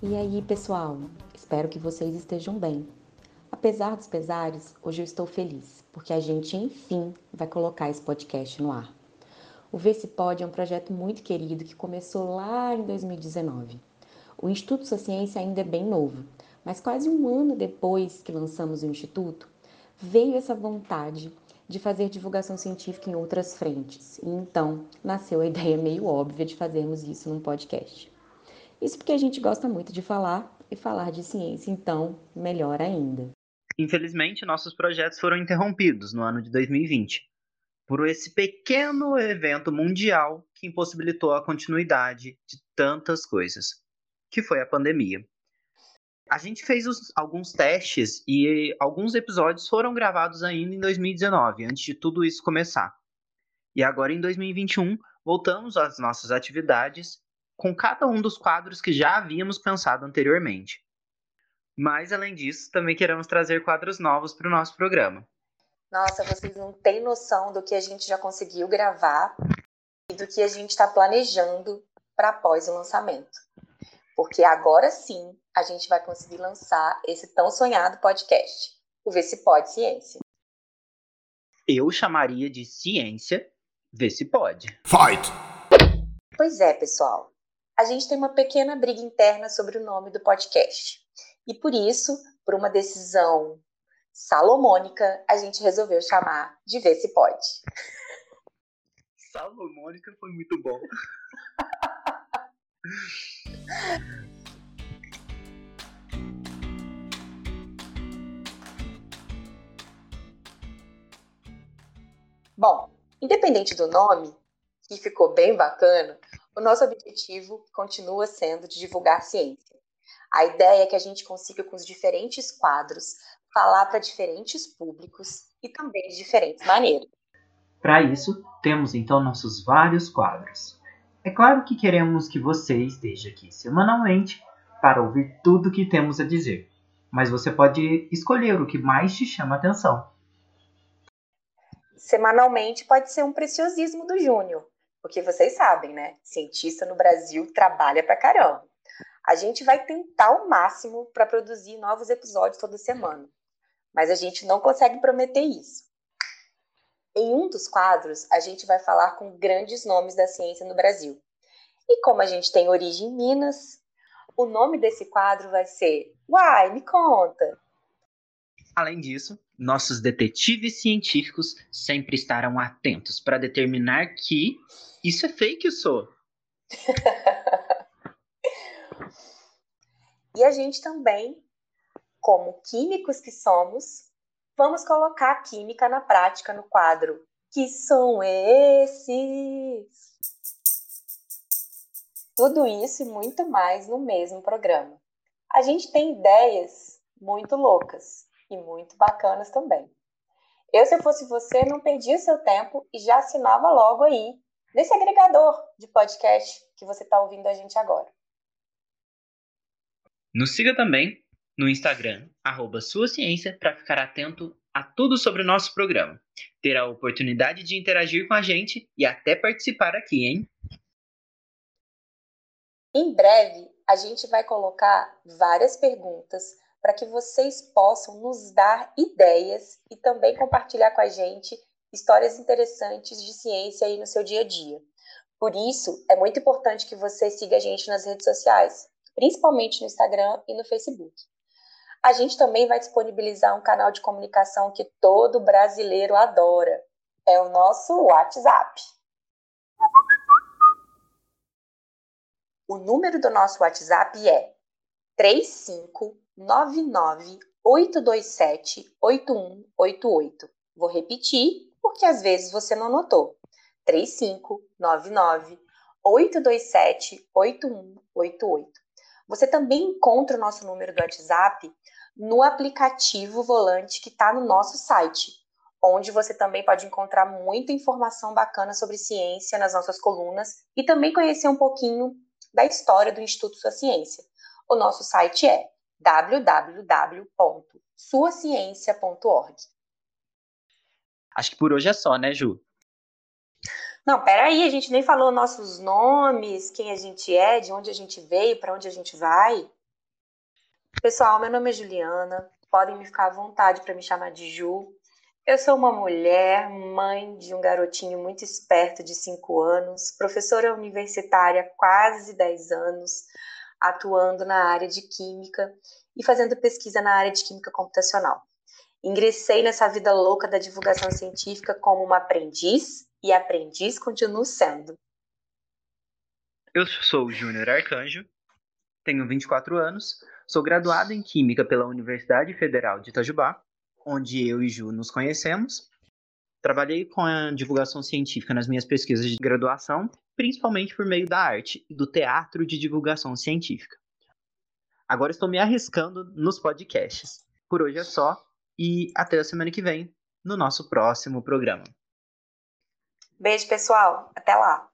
E aí, pessoal? Espero que vocês estejam bem. Apesar dos pesares, hoje eu estou feliz, porque a gente, enfim, vai colocar esse podcast no ar. O Vê Se Pode é um projeto muito querido que começou lá em 2019. O Instituto Sua Ciência ainda é bem novo, mas quase um ano depois que lançamos o Instituto, veio essa vontade de fazer divulgação científica em outras frentes. E então nasceu a ideia meio óbvia de fazermos isso num podcast. Isso porque a gente gosta muito de falar e falar de ciência, então melhor ainda. Infelizmente, nossos projetos foram interrompidos no ano de 2020 por esse pequeno evento mundial que impossibilitou a continuidade de tantas coisas, que foi a pandemia. A gente fez os, alguns testes e alguns episódios foram gravados ainda em 2019, antes de tudo isso começar. E agora em 2021, voltamos às nossas atividades com cada um dos quadros que já havíamos pensado anteriormente. Mas, além disso, também queremos trazer quadros novos para o nosso programa. Nossa, vocês não têm noção do que a gente já conseguiu gravar e do que a gente está planejando para após o lançamento. Porque agora sim a gente vai conseguir lançar esse tão sonhado podcast, o Vê Se Pode Ciência. Eu chamaria de ciência, vê se pode. Fight! Pois é, pessoal. A gente tem uma pequena briga interna sobre o nome do podcast. E por isso, por uma decisão salomônica, a gente resolveu chamar de Vê Se Pode. Salomônica foi muito bom. Bom, independente do nome, que ficou bem bacana, o nosso objetivo continua sendo de divulgar ciência. A ideia é que a gente consiga, com os diferentes quadros, falar para diferentes públicos e também de diferentes maneiras. Para isso, temos então nossos vários quadros. É claro que queremos que você esteja aqui semanalmente para ouvir tudo o que temos a dizer, mas você pode escolher o que mais te chama a atenção semanalmente pode ser um preciosismo do Júnior, porque vocês sabem, né? Cientista no Brasil trabalha pra caramba. A gente vai tentar o máximo para produzir novos episódios toda semana, mas a gente não consegue prometer isso. Em um dos quadros, a gente vai falar com grandes nomes da ciência no Brasil. E como a gente tem origem em Minas, o nome desse quadro vai ser Uai, me conta! Além disso, nossos detetives científicos sempre estarão atentos para determinar que isso é fake, sou. e a gente também, como químicos que somos, vamos colocar a química na prática no quadro. Que são esses? Tudo isso e muito mais no mesmo programa. A gente tem ideias muito loucas e muito bacanas também. Eu, se eu fosse você, não perdia seu tempo e já assinava logo aí, nesse agregador de podcast que você está ouvindo a gente agora. Nos siga também no Instagram, arroba Sua Ciência, para ficar atento a tudo sobre o nosso programa. Ter a oportunidade de interagir com a gente e até participar aqui, hein? Em breve, a gente vai colocar várias perguntas para que vocês possam nos dar ideias e também compartilhar com a gente histórias interessantes de ciência aí no seu dia a dia. Por isso, é muito importante que você siga a gente nas redes sociais, principalmente no Instagram e no Facebook. A gente também vai disponibilizar um canal de comunicação que todo brasileiro adora. É o nosso WhatsApp. O número do nosso WhatsApp é 35 998278188. Vou repetir, porque às vezes você não notou. 3599-827-8188. Você também encontra o nosso número do WhatsApp no aplicativo Volante que está no nosso site, onde você também pode encontrar muita informação bacana sobre ciência nas nossas colunas e também conhecer um pouquinho da história do Instituto Sua Ciência. O nosso site é www.suaciencia.org. Acho que por hoje é só, né, Ju? Não, peraí, a gente nem falou nossos nomes, quem a gente é, de onde a gente veio, para onde a gente vai. Pessoal, meu nome é Juliana. Podem me ficar à vontade para me chamar de Ju. Eu sou uma mulher, mãe de um garotinho muito esperto de 5 anos, professora universitária há quase 10 anos, atuando na área de química e fazendo pesquisa na área de química computacional. Ingressei nessa vida louca da divulgação científica como uma aprendiz e aprendiz continuo sendo. Eu sou o Júnior Arcanjo, tenho 24 anos, sou graduado em Química pela Universidade Federal de Itajubá onde eu e Ju nos conhecemos. Trabalhei com a divulgação científica nas minhas pesquisas de graduação, principalmente por meio da arte e do teatro de divulgação científica. Agora estou me arriscando nos podcasts. Por hoje é só e até a semana que vem no nosso próximo programa. Beijo, pessoal. Até lá.